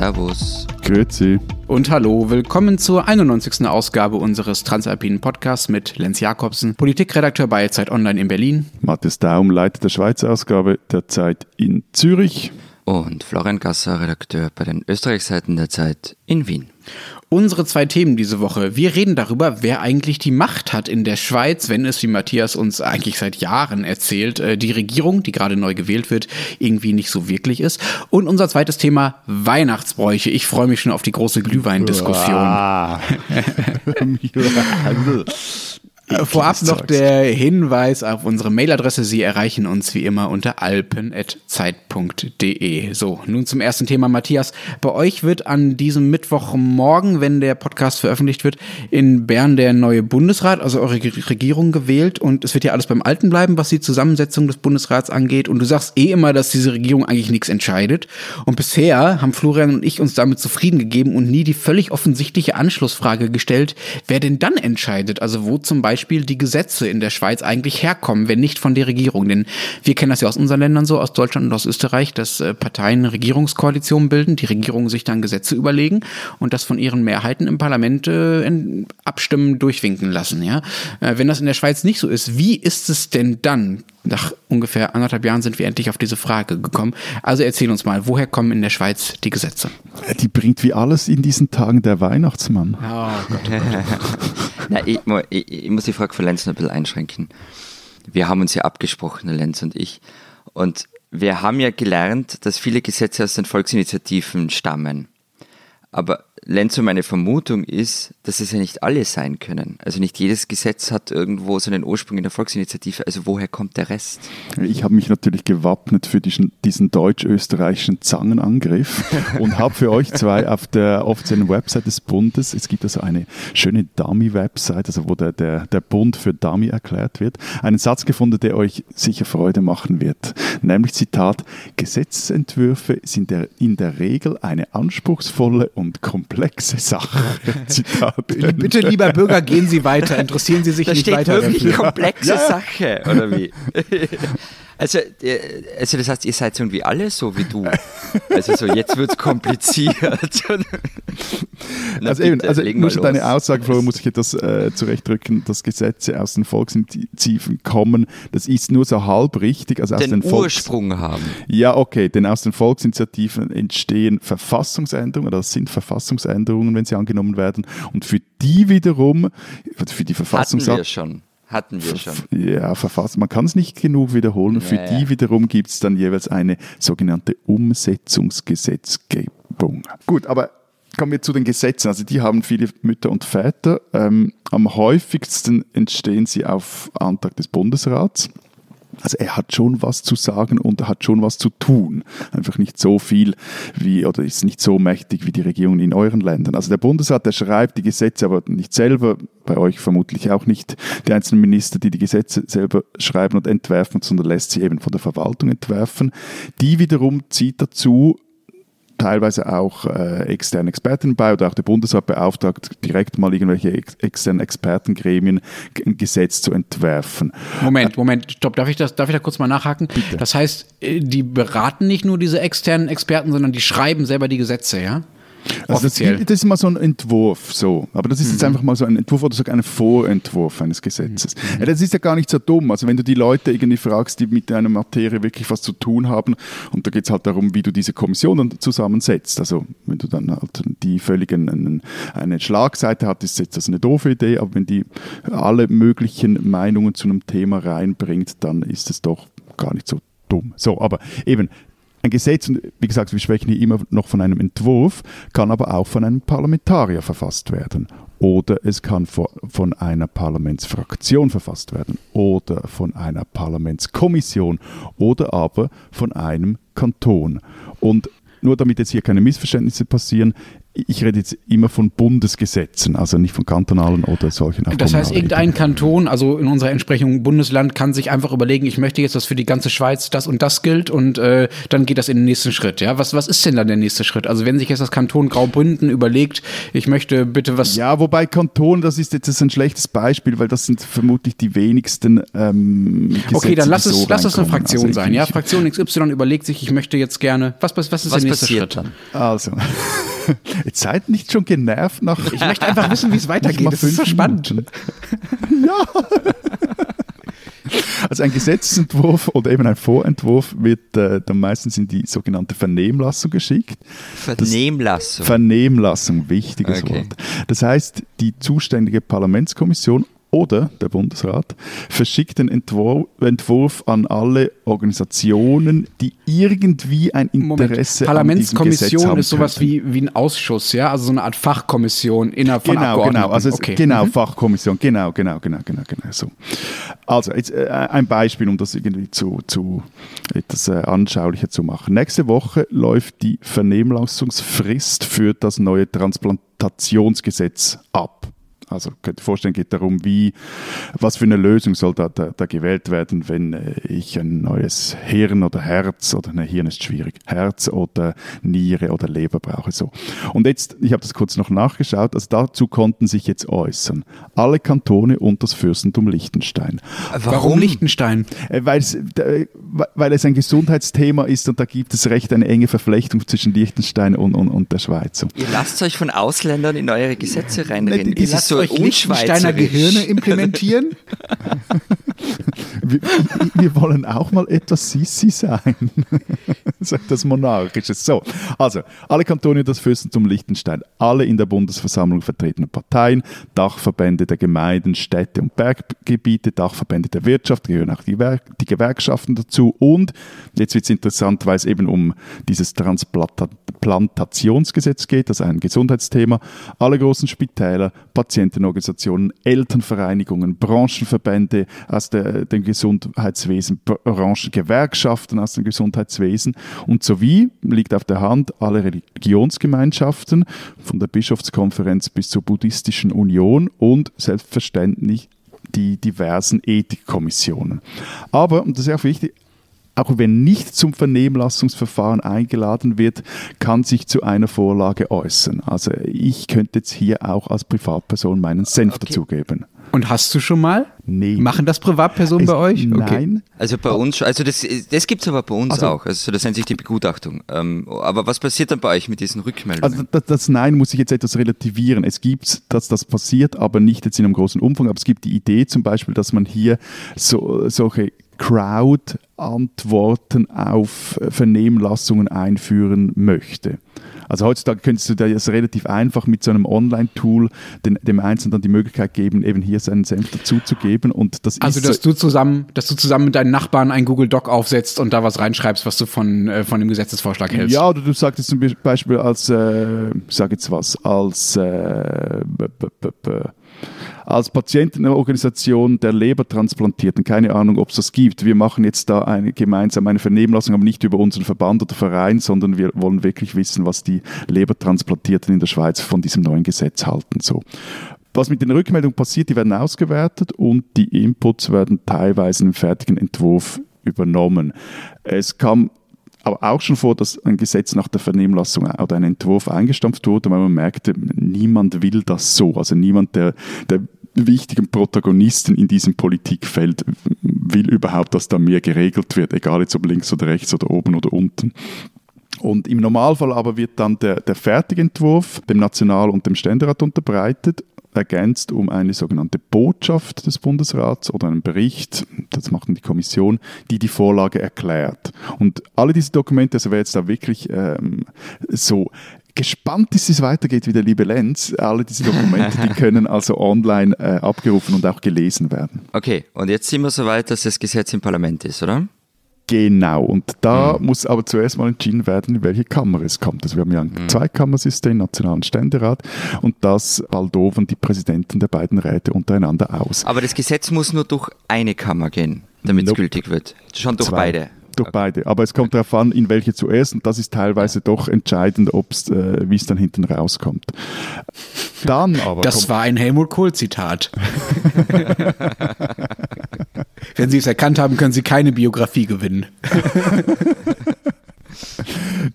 Servus. Grüezi. Und hallo, willkommen zur 91. Ausgabe unseres Transalpinen Podcasts mit Lenz Jakobsen, Politikredakteur bei Zeit Online in Berlin. Matthias Daum, Leiter der Schweizer Ausgabe der Zeit in Zürich. Und Florian Gasser, Redakteur bei den Österreichseiten der Zeit in Wien. Unsere zwei Themen diese Woche. Wir reden darüber, wer eigentlich die Macht hat in der Schweiz, wenn es, wie Matthias uns eigentlich seit Jahren erzählt, äh, die Regierung, die gerade neu gewählt wird, irgendwie nicht so wirklich ist. Und unser zweites Thema, Weihnachtsbräuche. Ich freue mich schon auf die große Glühweindiskussion. Äh, vorab noch der Hinweis auf unsere Mailadresse. Sie erreichen uns wie immer unter alpen.zeit.de. So, nun zum ersten Thema, Matthias. Bei euch wird an diesem Mittwochmorgen, wenn der Podcast veröffentlicht wird, in Bern der neue Bundesrat, also eure Regierung gewählt. Und es wird ja alles beim Alten bleiben, was die Zusammensetzung des Bundesrats angeht. Und du sagst eh immer, dass diese Regierung eigentlich nichts entscheidet. Und bisher haben Florian und ich uns damit zufrieden gegeben und nie die völlig offensichtliche Anschlussfrage gestellt, wer denn dann entscheidet. Also wo zum Beispiel Beispiel die Gesetze in der Schweiz eigentlich herkommen, wenn nicht von der Regierung. Denn wir kennen das ja aus unseren Ländern so, aus Deutschland und aus Österreich, dass äh, Parteien Regierungskoalitionen bilden, die Regierungen sich dann Gesetze überlegen und das von ihren Mehrheiten im Parlament äh, abstimmen, durchwinken lassen. Ja? Äh, wenn das in der Schweiz nicht so ist, wie ist es denn dann? Nach ungefähr anderthalb Jahren sind wir endlich auf diese Frage gekommen. Also erzähl uns mal, woher kommen in der Schweiz die Gesetze? Die bringt wie alles in diesen Tagen der Weihnachtsmann. Oh Gott. Oh Gott. Na, ich, ich, ich, muss die Frage von Lenz noch ein bisschen einschränken. Wir haben uns ja abgesprochen, Lenz und ich. Und wir haben ja gelernt, dass viele Gesetze aus den Volksinitiativen stammen. Aber Lenzo, meine Vermutung ist, dass es ja nicht alle sein können. Also nicht jedes Gesetz hat irgendwo seinen Ursprung in der Volksinitiative. Also woher kommt der Rest? Ich habe mich natürlich gewappnet für diesen, diesen deutsch-österreichischen Zangenangriff und habe für euch zwei auf der offiziellen Website des Bundes, es gibt also eine schöne Dummy-Website, also wo der, der, der Bund für Dummy erklärt wird, einen Satz gefunden, der euch sicher Freude machen wird. Nämlich Zitat, Gesetzentwürfe sind der, in der Regel eine anspruchsvolle und komplexe komplexe Sache. Zitat. Bitte, lieber Bürger, gehen Sie weiter. Interessieren Sie sich da nicht steht weiter. Wirklich dafür. komplexe ja. Sache, oder wie? Also, äh, also das heißt, ihr seid irgendwie alle so wie du. Also so, jetzt wird es kompliziert. Na, also eben, also nur schon deine Aussage, Flo, muss ich etwas äh, zurechtdrücken, dass Gesetze aus den Volksinitiativen kommen. Das ist nur so halb richtig. Also aus den, den Ursprung haben. Ja, okay, denn aus den Volksinitiativen entstehen Verfassungsänderungen, das sind Verfassungsänderungen, wenn sie angenommen werden. Und für die wiederum, für die Verfassung... Hatten wir schon. Hatten wir schon. Ja, verfasst. Man kann es nicht genug wiederholen. Ja, Für die wiederum gibt es dann jeweils eine sogenannte Umsetzungsgesetzgebung. Gut, aber kommen wir zu den Gesetzen. Also die haben viele Mütter und Väter. Ähm, am häufigsten entstehen sie auf Antrag des Bundesrats. Also er hat schon was zu sagen und er hat schon was zu tun. Einfach nicht so viel wie, oder ist nicht so mächtig wie die Regierungen in euren Ländern. Also der Bundesrat, der schreibt die Gesetze aber nicht selber, bei euch vermutlich auch nicht die einzelnen Minister, die die Gesetze selber schreiben und entwerfen, sondern lässt sie eben von der Verwaltung entwerfen. Die wiederum zieht dazu teilweise auch äh, externe Experten bei oder auch der Bundesrat beauftragt, direkt mal irgendwelche ex externen Expertengremien ein Gesetz zu entwerfen. Moment, Moment, stopp, darf ich, das, darf ich da kurz mal nachhaken? Bitte. Das heißt, äh, die beraten nicht nur diese externen Experten, sondern die schreiben selber die Gesetze, ja? Also das, das, ist mal so ein Entwurf, so. Aber das ist mhm. jetzt einfach mal so ein Entwurf oder sogar ein Vorentwurf eines Gesetzes. Mhm. Ja, das ist ja gar nicht so dumm. Also wenn du die Leute irgendwie fragst, die mit einer Materie wirklich was zu tun haben, und da geht es halt darum, wie du diese Kommission dann zusammensetzt. Also wenn du dann halt die völligen eine, eine Schlagseite hast, ist jetzt das eine doofe Idee, aber wenn die alle möglichen Meinungen zu einem Thema reinbringt, dann ist es doch gar nicht so dumm. So, aber eben, ein Gesetz, und wie gesagt, wir sprechen hier immer noch von einem Entwurf, kann aber auch von einem Parlamentarier verfasst werden. Oder es kann von einer Parlamentsfraktion verfasst werden. Oder von einer Parlamentskommission. Oder aber von einem Kanton. Und nur damit jetzt hier keine Missverständnisse passieren, ich rede jetzt immer von Bundesgesetzen, also nicht von kantonalen oder solchen. Das heißt, irgendein Kanton, also in unserer Entsprechung Bundesland, kann sich einfach überlegen, ich möchte jetzt, dass für die ganze Schweiz das und das gilt und äh, dann geht das in den nächsten Schritt. Ja, was, was ist denn dann der nächste Schritt? Also wenn sich jetzt das Kanton Graubünden überlegt, ich möchte bitte was. Ja, wobei Kanton, das ist jetzt ein schlechtes Beispiel, weil das sind vermutlich die wenigsten. Ähm, Gesetze, okay, dann lass es, so lass es eine Fraktion also sein. Ja, Fraktion XY überlegt sich, ich möchte jetzt gerne. Was, was, was ist was der nächste Schritt? Dann? Also. Jetzt seid nicht schon genervt nach. Ich möchte einfach wissen, wie es weitergeht. Das ist so spannend. ja. Also ein Gesetzentwurf oder eben ein Vorentwurf wird äh, dann meistens in die sogenannte Vernehmlassung geschickt. Vernehmlassung. Das, Vernehmlassung, wichtiges okay. Wort. Das heißt, die zuständige Parlamentskommission oder der Bundesrat verschickt den Entwurf an alle Organisationen, die irgendwie ein Interesse Moment, Parlamentskommission ist sowas wie, wie ein Ausschuss, ja, also so eine Art Fachkommission innerhalb von genau, Genau, also okay. genau mhm. Fachkommission, genau, genau, genau, genau, genau so. Also jetzt äh, ein Beispiel, um das irgendwie zu, zu etwas äh, anschaulicher zu machen. Nächste Woche läuft die Vernehmlassungsfrist für das neue Transplantationsgesetz ab. Also könnt ihr vorstellen, geht darum, wie, was für eine Lösung soll da, da, da gewählt werden, wenn äh, ich ein neues Hirn oder Herz oder ne, Hirn ist schwierig, Herz oder Niere oder Leber brauche so. Und jetzt, ich habe das kurz noch nachgeschaut, also dazu konnten sich jetzt äußern alle Kantone und das Fürstentum Liechtenstein. Warum, Warum Liechtenstein? Äh, weil es, äh, weil es ein Gesundheitsthema ist und da gibt es recht eine enge Verflechtung zwischen Liechtenstein und, und, und der Schweiz. Ihr lasst euch von Ausländern in eure Gesetze reinreden. Ihr lasst so euch Liechtensteiner Gehirne implementieren? wir, wir, wollen auch mal etwas Sissi sein. das Monarchische. So, also, alle Kantone das Fürstentum Liechtenstein, alle in der Bundesversammlung vertretenen Parteien, Dachverbände der Gemeinden, Städte und Berggebiete, Dachverbände der Wirtschaft, gehören auch die, die Gewerkschaften dazu. Und, jetzt wird es interessant, weil es eben um dieses Transplantationsgesetz geht, das ist ein Gesundheitsthema, alle großen Spitäler, Patienten, Patientenorganisationen, Elternvereinigungen, Branchenverbände aus der, dem Gesundheitswesen, Branchengewerkschaften aus dem Gesundheitswesen und sowie, liegt auf der Hand, alle Religionsgemeinschaften, von der Bischofskonferenz bis zur Buddhistischen Union und selbstverständlich die diversen Ethikkommissionen. Aber, und das ist auch wichtig, auch wenn nicht zum Vernehmlassungsverfahren eingeladen wird, kann sich zu einer Vorlage äußern. Also ich könnte jetzt hier auch als Privatperson meinen Senf okay. dazugeben. Und hast du schon mal? Nee. Machen das Privatpersonen bei euch? Okay. Nein. Also bei uns, also das, das gibt es aber bei uns also, auch. Also das nennt sich die Begutachtung. Ähm, aber was passiert dann bei euch mit diesen Rückmeldungen? Also das, das Nein muss ich jetzt etwas relativieren. Es gibt, dass das passiert, aber nicht jetzt in einem großen Umfang. Aber es gibt die Idee zum Beispiel, dass man hier so, solche Crowd-Antworten auf Vernehmlassungen einführen möchte. Also heutzutage könntest du das relativ einfach mit so einem Online-Tool dem Einzelnen dann die Möglichkeit geben, eben hier seinen Senf dazuzugeben. Und das also, dass so du zusammen, dass du zusammen mit deinen Nachbarn einen Google Doc aufsetzt und da was reinschreibst, was du von, äh, von dem Gesetzesvorschlag hältst. Ja, oder du sagst jetzt zum Beispiel als, äh, sag jetzt was, als äh, als Patientenorganisation der Lebertransplantierten, keine Ahnung, ob es das gibt. Wir machen jetzt da eine, gemeinsam eine Vernehmlassung, aber nicht über unseren Verband oder Verein, sondern wir wollen wirklich wissen, was die Lebertransplantierten in der Schweiz von diesem neuen Gesetz halten. So. Was mit den Rückmeldungen passiert, die werden ausgewertet und die Inputs werden teilweise im fertigen Entwurf übernommen. Es kam aber auch schon vor, dass ein Gesetz nach der Vernehmlassung oder ein Entwurf eingestampft wurde, weil man merkte, niemand will das so. Also niemand, der, der wichtigen Protagonisten in diesem Politikfeld will überhaupt, dass da mehr geregelt wird, egal jetzt ob links oder rechts oder oben oder unten. Und im Normalfall aber wird dann der, der Fertigentwurf dem National- und dem Ständerat unterbreitet ergänzt um eine sogenannte Botschaft des Bundesrats oder einen Bericht, das macht dann die Kommission, die die Vorlage erklärt. Und alle diese Dokumente, also wer jetzt da wirklich ähm, so gespannt ist, wie es weitergeht, wie der liebe Lenz, alle diese Dokumente, die können also online äh, abgerufen und auch gelesen werden. Okay, und jetzt sind wir so weit, dass das Gesetz im Parlament ist, oder? Genau, und da mhm. muss aber zuerst mal entschieden werden, in welche Kammer es kommt. Also wir haben ja ein mhm. Zweikammersystem, Nationalen Ständerat, und das baldoven die Präsidenten der beiden Räte untereinander aus. Aber das Gesetz muss nur durch eine Kammer gehen, damit nope. es gültig wird. Schon durch Zwei. beide okay. beide. Aber es kommt darauf an, in welche zuerst. Und das ist teilweise doch entscheidend, ob's, äh, wie es dann hinten rauskommt. Dann aber. Das war ein Helmut Kohl-Zitat. Wenn Sie es erkannt haben, können Sie keine Biografie gewinnen.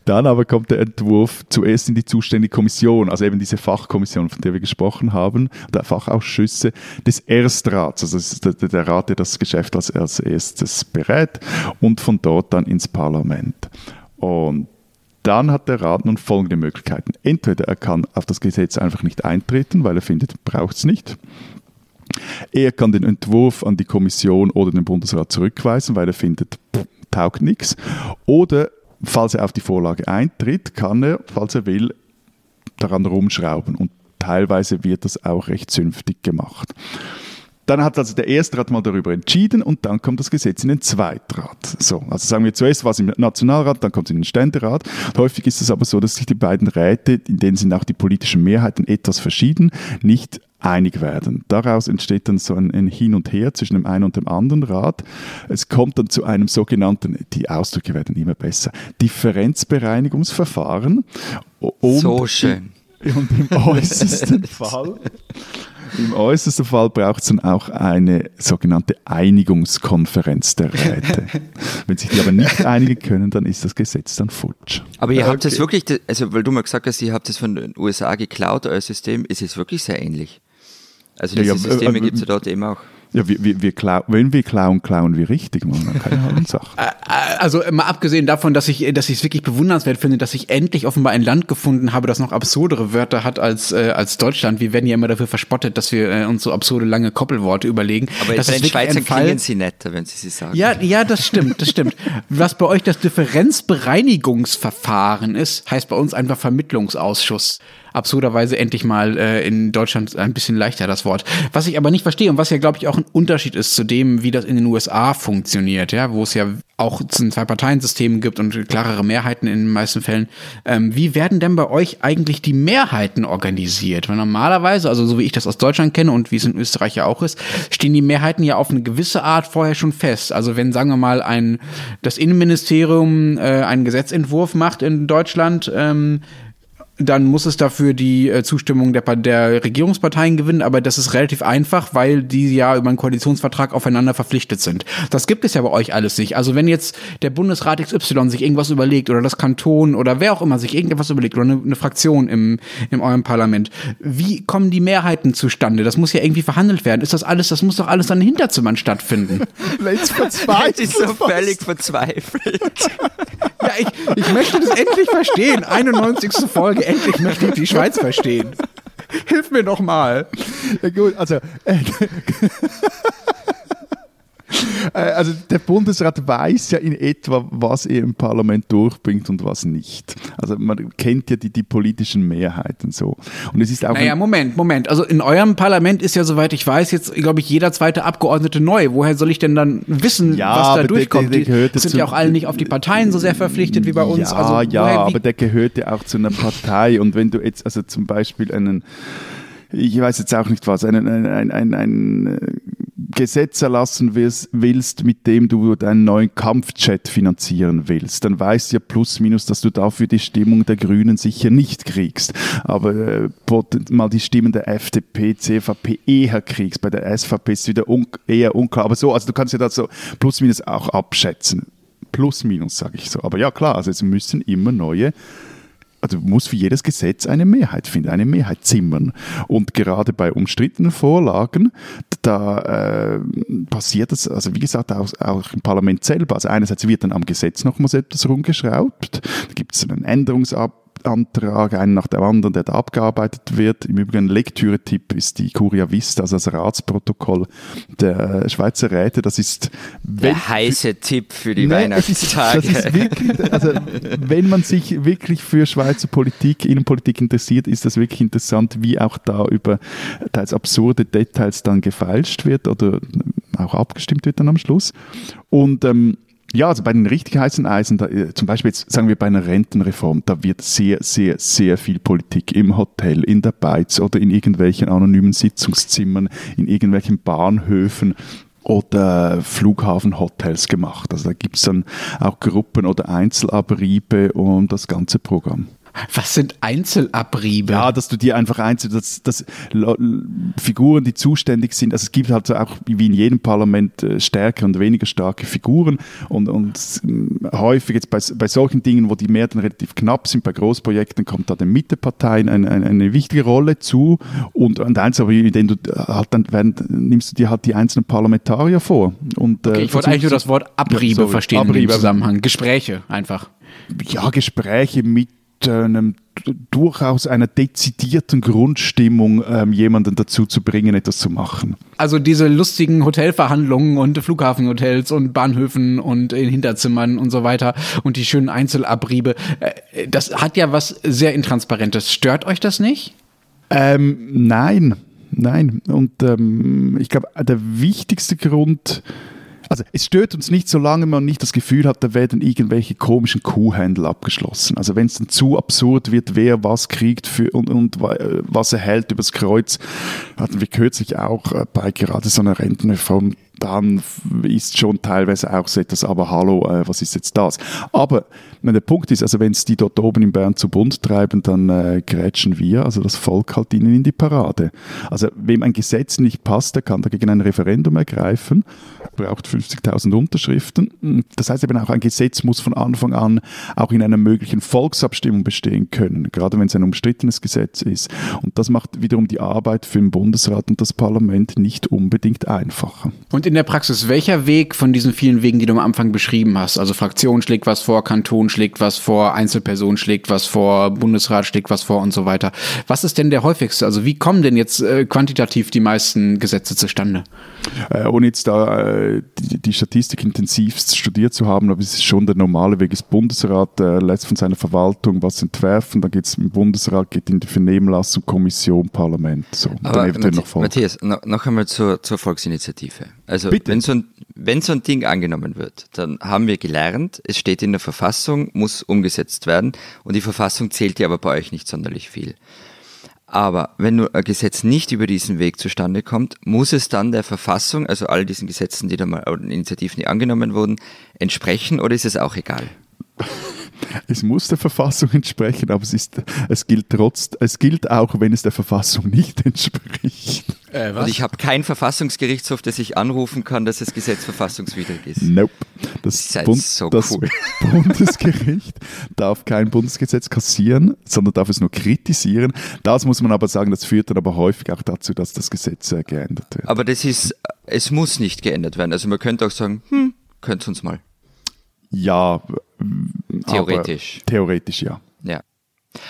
Dann aber kommt der Entwurf zuerst in die zuständige Kommission, also eben diese Fachkommission, von der wir gesprochen haben, der Fachausschüsse des Erstrats, also der, der Rat, der das Geschäft als, als erstes berät und von dort dann ins Parlament. Und dann hat der Rat nun folgende Möglichkeiten. Entweder er kann auf das Gesetz einfach nicht eintreten, weil er findet, braucht es nicht. Er kann den Entwurf an die Kommission oder den Bundesrat zurückweisen, weil er findet, pff, taugt nichts. Oder falls er auf die Vorlage eintritt, kann er, falls er will, daran rumschrauben. Und teilweise wird das auch recht zünftig gemacht. Dann hat also der Erstrat mal darüber entschieden und dann kommt das Gesetz in den Zweitrat. So, also sagen wir zuerst was im Nationalrat, dann kommt es in den Ständerat. Häufig ist es aber so, dass sich die beiden Räte, in denen sind auch die politischen Mehrheiten etwas verschieden, nicht einig werden. Daraus entsteht dann so ein, ein, Hin und Her zwischen dem einen und dem anderen Rat. Es kommt dann zu einem sogenannten, die Ausdrücke werden immer besser, Differenzbereinigungsverfahren. so schön. Und im äußersten Fall im äußersten Fall braucht es dann auch eine sogenannte Einigungskonferenz der Räte. Wenn sich die aber nicht einigen können, dann ist das Gesetz dann futsch. Aber ihr okay. habt es wirklich, also weil du mal gesagt hast, ihr habt es von den USA geklaut, euer System, ist es wirklich sehr ähnlich. Also diese ja, Systeme äh, äh, gibt es ja dort eben auch. Ja, wir, wir, wir klau wenn wir klauen, klauen wir richtig, man. Keine Ahnung, Sache. Äh, äh, also mal abgesehen davon, dass ich dass ich es wirklich bewundernswert finde, dass ich endlich offenbar ein Land gefunden habe, das noch absurdere Wörter hat als äh, als Deutschland. Wir werden ja immer dafür verspottet, dass wir äh, uns so absurde lange Koppelworte überlegen. Aber das bei den Schweizer klingen sie netter, wenn sie sie sagen. Ja, ja, das stimmt, das stimmt. Was bei euch das Differenzbereinigungsverfahren ist, heißt bei uns einfach Vermittlungsausschuss absurderweise endlich mal äh, in Deutschland ein bisschen leichter das Wort. Was ich aber nicht verstehe und was ja, glaube ich, auch ein Unterschied ist zu dem, wie das in den USA funktioniert, ja, wo es ja auch ein Zwei-Parteien-System gibt und klarere Mehrheiten in den meisten Fällen. Ähm, wie werden denn bei euch eigentlich die Mehrheiten organisiert? Weil normalerweise, also so wie ich das aus Deutschland kenne und wie es in Österreich ja auch ist, stehen die Mehrheiten ja auf eine gewisse Art vorher schon fest. Also wenn, sagen wir mal, ein das Innenministerium äh, einen Gesetzentwurf macht in Deutschland, ähm, dann muss es dafür die äh, Zustimmung der, der Regierungsparteien gewinnen, aber das ist relativ einfach, weil die ja über einen Koalitionsvertrag aufeinander verpflichtet sind. Das gibt es ja bei euch alles nicht. Also wenn jetzt der Bundesrat XY sich irgendwas überlegt oder das Kanton oder wer auch immer sich irgendetwas überlegt oder eine, eine Fraktion im, in eurem Parlament, wie kommen die Mehrheiten zustande? Das muss ja irgendwie verhandelt werden. Ist das alles, das muss doch alles an den Hinterzimmern stattfinden. Let's verzweifelt. ist so völlig verzweifelt. ja, ich, ich möchte das endlich verstehen. 91. Folge endlich möchte ich die Schweiz verstehen. Hilf mir doch mal. Ja, gut, also. Äh, also der Bundesrat weiß ja in etwa, was er im Parlament durchbringt und was nicht. Also man kennt ja die, die politischen Mehrheiten so. Und es ist auch. Naja, Moment, Moment. Also in eurem Parlament ist ja, soweit ich weiß, jetzt, glaube ich, jeder zweite Abgeordnete neu. Woher soll ich denn dann wissen, ja, was da durchkommt? Der, der, der sind ja auch alle nicht auf die Parteien so sehr verpflichtet wie bei uns. Ja, also, ja, woher, aber der gehört ja auch zu einer Partei. Und wenn du jetzt also zum Beispiel einen ich weiß jetzt auch nicht was, ein, ein, ein, ein, ein Gesetz erlassen willst, mit dem du deinen neuen Kampfchat finanzieren willst, dann weißt du ja plus minus, dass du dafür die Stimmung der Grünen sicher nicht kriegst. Aber äh, mal die Stimmen der FDP, CVP eher kriegst. Bei der SVP ist es wieder un eher unklar. Aber so, also du kannst ja das so plus minus auch abschätzen. Plus minus, sage ich so. Aber ja, klar, also es müssen immer neue also muss für jedes Gesetz eine Mehrheit finden, eine Mehrheit zimmern. Und gerade bei umstrittenen Vorlagen, da äh, passiert das, also wie gesagt, auch, auch, im Parlament selber. Also einerseits wird dann am Gesetz nochmals etwas rumgeschraubt, da gibt es einen Änderungsab Antrag, einen nach dem anderen, der da abgearbeitet wird. Im Übrigen Lektüre-Tipp ist die Curia Vista, also das Ratsprotokoll der Schweizer Räte. Das ist der heiße Tipp für die ne, Weihnachtstage. Ist wirklich, also wenn man sich wirklich für Schweizer Politik, Innenpolitik interessiert, ist das wirklich interessant, wie auch da über teils absurde Details dann gefeilscht wird oder auch abgestimmt wird dann am Schluss. Und ähm, ja, also bei den richtig heißen Eisen, da, äh, zum Beispiel jetzt sagen wir bei einer Rentenreform, da wird sehr, sehr, sehr viel Politik im Hotel, in der Beiz oder in irgendwelchen anonymen Sitzungszimmern, in irgendwelchen Bahnhöfen oder Flughafenhotels gemacht. Also da gibt es dann auch Gruppen oder Einzelabriebe und das ganze Programm. Was sind Einzelabriebe? Ja, dass du dir einfach einzeln, dass, dass Figuren, die zuständig sind, also es gibt halt auch wie in jedem Parlament äh, stärker und weniger starke Figuren und, und äh, häufig jetzt bei, bei solchen Dingen, wo die Mehrheiten relativ knapp sind, bei Großprojekten kommt da den Mitteparteien eine, eine, eine wichtige Rolle zu und, und Einzelabriebe, den du äh, halt dann werden, nimmst du dir halt die einzelnen Parlamentarier vor. Und, okay, ich wollte eigentlich nur das Wort Abriebe ja, verstehen Abriebe. im Zusammenhang. Gespräche einfach. Ja, Gespräche mit einem durchaus einer dezidierten Grundstimmung ähm, jemanden dazu zu bringen, etwas zu machen. Also diese lustigen Hotelverhandlungen und Flughafenhotels und Bahnhöfen und in Hinterzimmern und so weiter und die schönen Einzelabriebe, äh, das hat ja was sehr Intransparentes. Stört euch das nicht? Ähm, nein, nein. Und ähm, ich glaube, der wichtigste Grund, also es stört uns nicht, solange man nicht das Gefühl hat, da werden irgendwelche komischen Kuhhändel abgeschlossen. Also wenn es dann zu absurd wird, wer was kriegt für, und, und was erhält übers Kreuz, hatten wir kürzlich auch äh, bei gerade so einer Rentenreform dann ist schon teilweise auch so etwas, aber hallo, äh, was ist jetzt das? Aber der Punkt ist, also wenn es die dort oben in Bern zu Bund treiben, dann äh, grätschen wir, also das Volk halt ihnen in die Parade. Also wem ein Gesetz nicht passt, der kann dagegen ein Referendum ergreifen, braucht 50.000 Unterschriften. Das heißt eben auch, ein Gesetz muss von Anfang an auch in einer möglichen Volksabstimmung bestehen können, gerade wenn es ein umstrittenes Gesetz ist. Und das macht wiederum die Arbeit für den Bundesrat und das Parlament nicht unbedingt einfacher. Und in der Praxis, welcher Weg von diesen vielen Wegen, die du am Anfang beschrieben hast, also Fraktion schlägt was vor, Kanton schlägt was vor, Einzelperson schlägt was vor, Bundesrat schlägt was vor und so weiter. Was ist denn der häufigste? Also wie kommen denn jetzt äh, quantitativ die meisten Gesetze zustande? Äh, ohne jetzt da äh, die, die, Statistik intensivst studiert zu haben, aber es ist schon der normale Weg. Das Bundesrat äh, lässt von seiner Verwaltung was entwerfen, dann geht es im Bundesrat, geht in die Vernehmlassung, Kommission, Parlament. So, aber Matthias, Matthias, noch einmal zur, zur Volksinitiative. Also wenn so, ein, wenn so ein Ding angenommen wird, dann haben wir gelernt, es steht in der Verfassung, muss umgesetzt werden und die Verfassung zählt ja aber bei euch nicht sonderlich viel. Aber wenn nur ein Gesetz nicht über diesen Weg zustande kommt, muss es dann der Verfassung, also all diesen Gesetzen, die da mal, Initiativen, die angenommen wurden, entsprechen oder ist es auch egal? es muss der Verfassung entsprechen, aber es, ist, es, gilt trotz, es gilt auch, wenn es der Verfassung nicht entspricht. Äh, Und ich habe keinen Verfassungsgerichtshof, das ich anrufen kann, dass das Gesetz verfassungswidrig ist. Nope. Das, das, Bund, so das cool. Bundesgericht darf kein Bundesgesetz kassieren, sondern darf es nur kritisieren. Das muss man aber sagen, das führt dann aber häufig auch dazu, dass das Gesetz äh, geändert wird. Aber das ist, es muss nicht geändert werden. Also man könnte auch sagen, hm, könnt uns mal. Ja, theoretisch. Theoretisch, ja. Ja.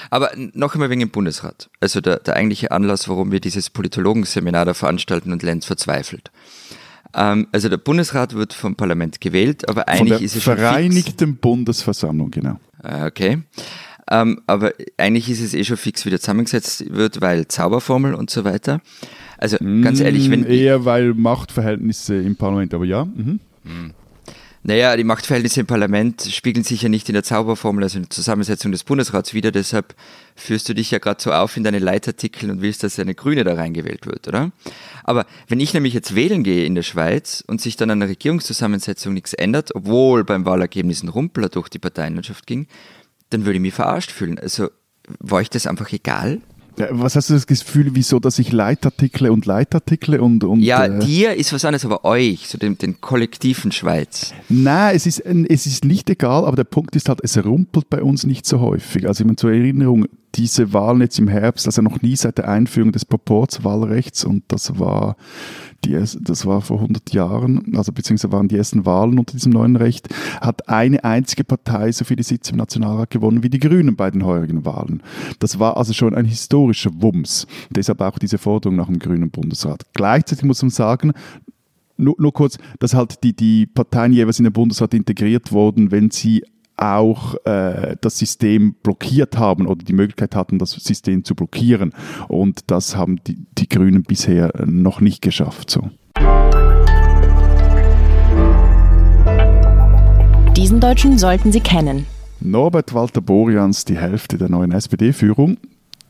Aber noch einmal wegen dem Bundesrat. Also der, der eigentliche Anlass, warum wir dieses Politologenseminar da veranstalten und Lenz verzweifelt. Ähm, also der Bundesrat wird vom Parlament gewählt, aber eigentlich ist es schon Vereinigten Bundesversammlung, genau. Äh, okay. Ähm, aber eigentlich ist es eh schon fix, wie der zusammengesetzt wird, weil Zauberformel und so weiter. Also ganz ehrlich, wenn. Eher weil Machtverhältnisse im Parlament, aber ja. Mhm. Naja, die Machtverhältnisse im Parlament spiegeln sich ja nicht in der Zauberformel, also in der Zusammensetzung des Bundesrats wieder. Deshalb führst du dich ja gerade so auf in deine Leitartikel und willst, dass eine Grüne da reingewählt wird, oder? Aber wenn ich nämlich jetzt wählen gehe in der Schweiz und sich dann an der Regierungszusammensetzung nichts ändert, obwohl beim Wahlergebnis ein Rumpler durch die Parteienlandschaft ging, dann würde ich mich verarscht fühlen. Also war ich das einfach egal? Was hast du das Gefühl, wieso, dass ich Leitartikel und Leitartikel und, und Ja, äh, dir ist was anderes, aber euch, so den, den kollektiven Schweiz. Nein, es ist, es ist nicht egal, aber der Punkt ist halt, es rumpelt bei uns nicht so häufig. Also ich meine, zur Erinnerung, diese Wahlen jetzt im Herbst, also noch nie seit der Einführung des Proporzwahlrechts und das war die, das war vor 100 Jahren, also beziehungsweise waren die ersten Wahlen unter diesem neuen Recht, hat eine einzige Partei so viele Sitze im Nationalrat gewonnen wie die Grünen bei den heurigen Wahlen. Das war also schon ein historischer Wumms. Deshalb auch diese Forderung nach dem grünen Bundesrat. Gleichzeitig muss man sagen, nur, nur kurz, dass halt die, die Parteien jeweils in den Bundesrat integriert wurden, wenn sie auch äh, das System blockiert haben oder die Möglichkeit hatten, das System zu blockieren. Und das haben die, die Grünen bisher noch nicht geschafft. So. Diesen Deutschen sollten Sie kennen. Norbert Walter Borians, die Hälfte der neuen SPD-Führung,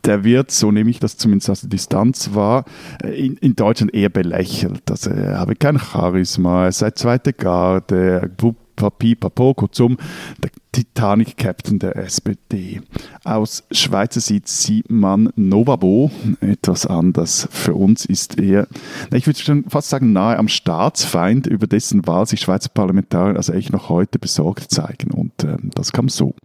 der wird, so nehme ich das zumindest aus der Distanz wahr, in, in Deutschland eher belächelt. Also er habe kein Charisma, er sei zweite Garde, Papi, Papo, kurzum, der Titanic-Captain der SPD. Aus Schweizer Sicht sieht man Novabo etwas anders. Für uns ist er, ich würde schon fast sagen, nahe am Staatsfeind, über dessen Wahl sich Schweizer Parlamentarier also echt noch heute besorgt zeigen. Und äh, das kam so.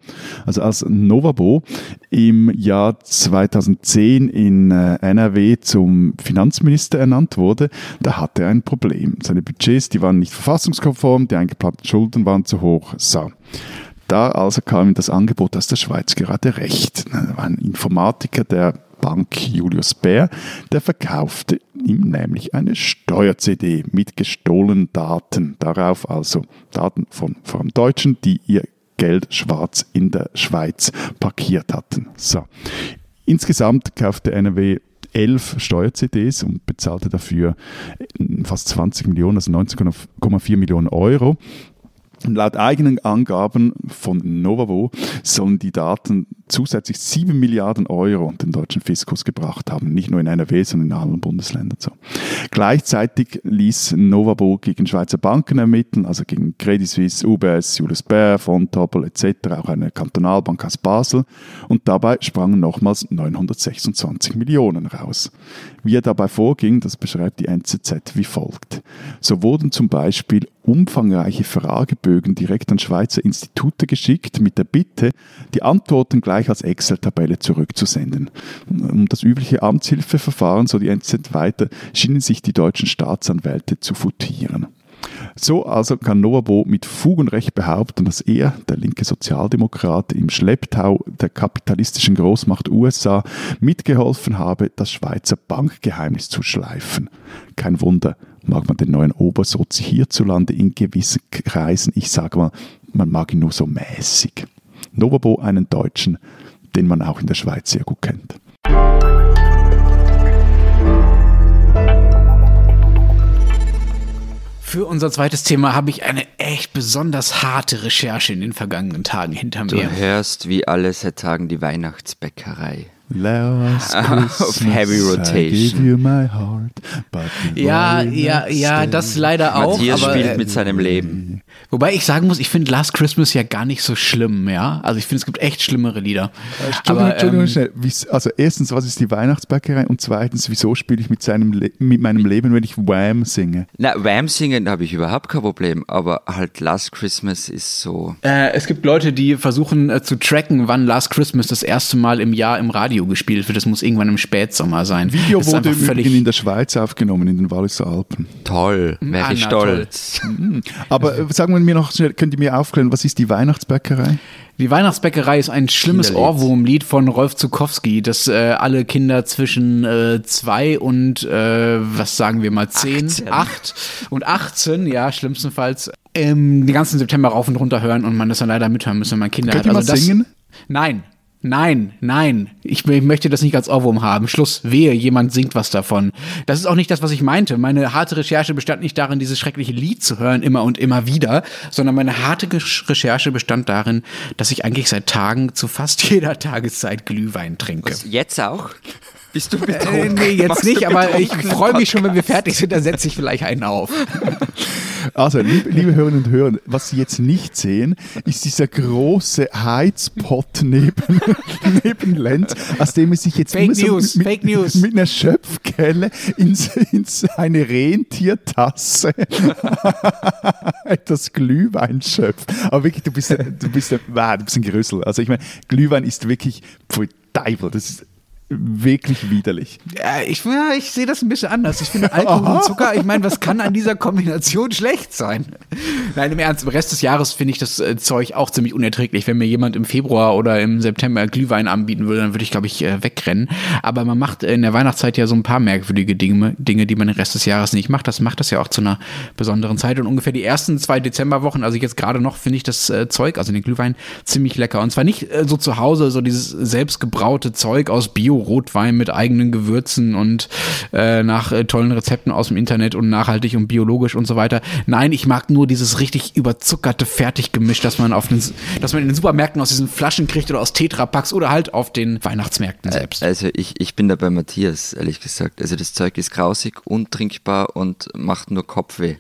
Also als Novabo im Jahr 2010 in äh, NRW zum Finanzminister ernannt wurde, da hatte er ein Problem. Seine Budgets, die waren nicht verfassungskonform, die eingeplanten Schulden waren zu hoch. So. Da also kam ihm das Angebot aus der Schweiz gerade recht. Da war ein Informatiker der Bank Julius Bär, der verkaufte ihm nämlich eine Steuer-CD mit gestohlenen Daten. Darauf also Daten von allem Deutschen, die ihr Geld schwarz in der Schweiz parkiert hatten. So. Insgesamt kaufte NRW elf Steuer-CDs und bezahlte dafür fast 20 Millionen, also 19,4 Millionen Euro. Laut eigenen Angaben von Novavo sollen die Daten zusätzlich 7 Milliarden Euro den deutschen Fiskus gebracht haben. Nicht nur in NRW, sondern in allen Bundesländern. So. Gleichzeitig ließ Novabo gegen Schweizer Banken ermitteln, also gegen Credit Suisse, UBS, Julius Baer, Fontobel etc., auch eine Kantonalbank aus Basel. Und dabei sprangen nochmals 926 Millionen raus. Wie er dabei vorging, das beschreibt die NZZ wie folgt. So wurden zum Beispiel umfangreiche Fragebögen direkt an Schweizer Institute geschickt mit der Bitte, die Antworten gleich als Excel-Tabelle zurückzusenden. Um das übliche Amtshilfeverfahren, so die NZZ weiter, schienen sich die deutschen Staatsanwälte zu futieren. So also kann Noabo mit Fug und Recht behaupten, dass er, der linke Sozialdemokrat, im Schlepptau der kapitalistischen Großmacht USA mitgeholfen habe, das Schweizer Bankgeheimnis zu schleifen. Kein Wunder, mag man den neuen Obersozi hierzulande in gewissen Kreisen, ich sage mal, man mag ihn nur so mäßig. Novabo einen Deutschen, den man auch in der Schweiz sehr gut kennt. Für unser zweites Thema habe ich eine echt besonders harte Recherche in den vergangenen Tagen hinter mir. Du hörst wie alle seit Tagen die Weihnachtsbäckerei. Last Auf Heavy Rotation. Heart, ja, ja, ja, das leider auch. Matthias aber, spielt äh, mit seinem Leben. Wobei ich sagen muss, ich finde Last Christmas ja gar nicht so schlimm, ja. Also ich finde, es gibt echt schlimmere Lieder. Entschuldigung, Aber, Entschuldigung ähm, schnell. Also erstens, was ist die Weihnachtsbäckerei? Und zweitens, wieso spiele ich mit, seinem Le mit meinem Leben, wenn ich Wham singe? Na, Wham singen habe ich überhaupt kein Problem, aber halt Last Christmas ist so. Äh, es gibt Leute, die versuchen äh, zu tracken, wann Last Christmas das erste Mal im Jahr im Radio gespielt wird. Das muss irgendwann im Spätsommer sein. Video wurde völlig in der Schweiz aufgenommen, in den Walliser Alpen. Toll, wäre ich Anna, toll. stolz. Aber äh, sagen wir mir noch schnell, könnt ihr mir aufklären, was ist die Weihnachtsbäckerei? Die Weihnachtsbäckerei ist ein schlimmes. Ohrwurmlied von Rolf Zukowski, das äh, alle Kinder zwischen äh, zwei und, äh, was sagen wir mal, zehn, 18. acht und 18, ja, schlimmstenfalls, ähm, den ganzen September rauf und runter hören und man das dann leider mithören muss, wenn man Kinder Könnt hat. ihr mal Also das, singen? Nein. Nein, nein, ich, ich möchte das nicht als Ohrwurm haben. Schluss, wehe, jemand singt was davon. Das ist auch nicht das, was ich meinte. Meine harte Recherche bestand nicht darin, dieses schreckliche Lied zu hören, immer und immer wieder, sondern meine harte Recherche bestand darin, dass ich eigentlich seit Tagen zu fast jeder Tageszeit Glühwein trinke. Jetzt auch? Bist du Äh, betrunken? nee, jetzt Machst nicht, aber ich freue mich schon, wenn wir fertig sind, dann setze ich vielleicht einen auf. Also, liebe, liebe Hörerinnen und Hörer, was Sie jetzt nicht sehen, ist dieser große Heizpot neben, neben Lenz, aus dem er sich jetzt Fake immer so News, mit, Fake News. mit einer Schöpfkelle in, in seine Rentiertasse etwas Glühwein schöpft. Aber wirklich, du bist, ein- du bist, wow, du bist ein Gerüssel. Also ich meine, Glühwein ist wirklich, pfui Teufel, das ist wirklich widerlich. Ja, ich, ja, ich sehe das ein bisschen anders. Ich finde Alkohol und Zucker, ich meine, was kann an dieser Kombination schlecht sein? Nein, im Ernst, im Rest des Jahres finde ich das äh, Zeug auch ziemlich unerträglich. Wenn mir jemand im Februar oder im September Glühwein anbieten würde, dann würde ich, glaube ich, äh, wegrennen. Aber man macht in der Weihnachtszeit ja so ein paar merkwürdige Dinge, Dinge, die man den Rest des Jahres nicht macht. Das macht das ja auch zu einer besonderen Zeit. Und ungefähr die ersten zwei Dezemberwochen, also jetzt gerade noch, finde ich das äh, Zeug, also den Glühwein, ziemlich lecker. Und zwar nicht so zu Hause, so dieses selbstgebraute Zeug aus Bio Bio-Rotwein mit eigenen Gewürzen und äh, nach äh, tollen Rezepten aus dem Internet und nachhaltig und biologisch und so weiter. Nein, ich mag nur dieses richtig überzuckerte Fertiggemisch, das man auf den, das man in den Supermärkten aus diesen Flaschen kriegt oder aus Tetrapacks oder halt auf den Weihnachtsmärkten selbst. Also ich, ich bin da bei Matthias, ehrlich gesagt. Also das Zeug ist grausig, untrinkbar und macht nur Kopfweh.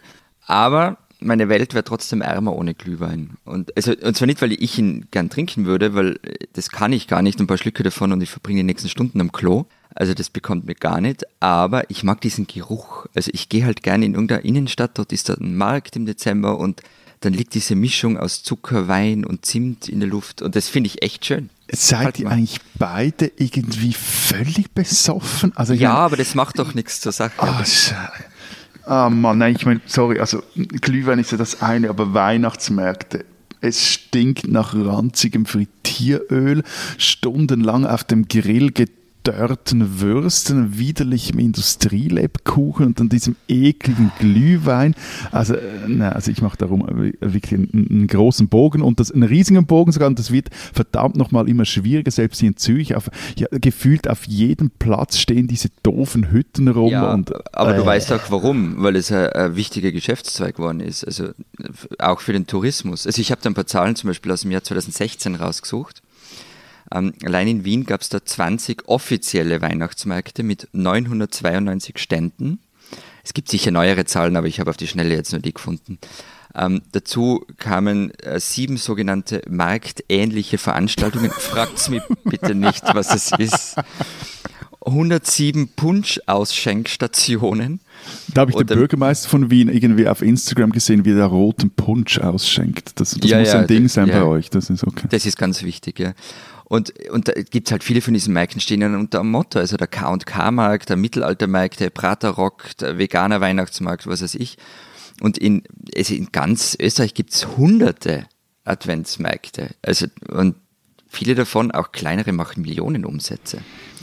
Aber meine Welt wäre trotzdem ärmer ohne Glühwein. Und, also, und zwar nicht, weil ich ihn gern trinken würde, weil äh, das kann ich gar nicht, ein paar Schlücke davon und ich verbringe die nächsten Stunden am Klo. Also das bekommt mir gar nicht, aber ich mag diesen Geruch. Also ich gehe halt gerne in irgendeiner Innenstadt, dort ist da ein Markt im Dezember und dann liegt diese Mischung aus Zucker, Wein und Zimt in der Luft und das finde ich echt schön. Seid halt ihr mal. eigentlich beide irgendwie völlig besoffen? Also ja, meine, aber das macht doch nichts zur Sache. Oh, Ah, Mann, nein, ich meine, sorry, also Glühwein ist ja das eine, aber Weihnachtsmärkte. Es stinkt nach ranzigem Frittieröl, stundenlang auf dem Grill gedreht dörrten Würsten, widerlichem Industrielebkuchen und dann diesem ekligen Glühwein. Also, äh, na, also ich mache darum wirklich einen, einen, großen Bogen und das, einen riesigen Bogen sogar und das wird verdammt nochmal immer schwieriger, selbst hier in Zürich. Auf, ja, gefühlt auf jedem Platz stehen diese doofen Hütten rum. Ja, und, aber äh, du weißt auch warum, weil es ein, ein wichtiger Geschäftszweig geworden ist, also auch für den Tourismus. Also ich habe da ein paar Zahlen zum Beispiel aus dem Jahr 2016 rausgesucht. Ähm, allein in Wien gab es da 20 offizielle Weihnachtsmärkte mit 992 Ständen. Es gibt sicher neuere Zahlen, aber ich habe auf die Schnelle jetzt nur die gefunden. Ähm, dazu kamen äh, sieben sogenannte marktähnliche Veranstaltungen. Fragt's mich bitte nicht, was es ist. 107 Punsch-Ausschenkstationen. Da habe ich den Bürgermeister von Wien irgendwie auf Instagram gesehen, wie der roten Punsch ausschenkt. Das, das ja, muss ja, ein Ding sein ja, bei euch. Das ist okay. Das ist ganz wichtig, ja. Und, und da gibt es halt viele von diesen Märkten stehen dann unter einem Motto, also der K&K-Markt, der Mittelaltermarkt, der Praterrock, der veganer Weihnachtsmarkt, was weiß ich. Und in, also in ganz Österreich gibt es hunderte Adventsmärkte. Also, und viele davon, auch kleinere, machen Millionen Umsätze.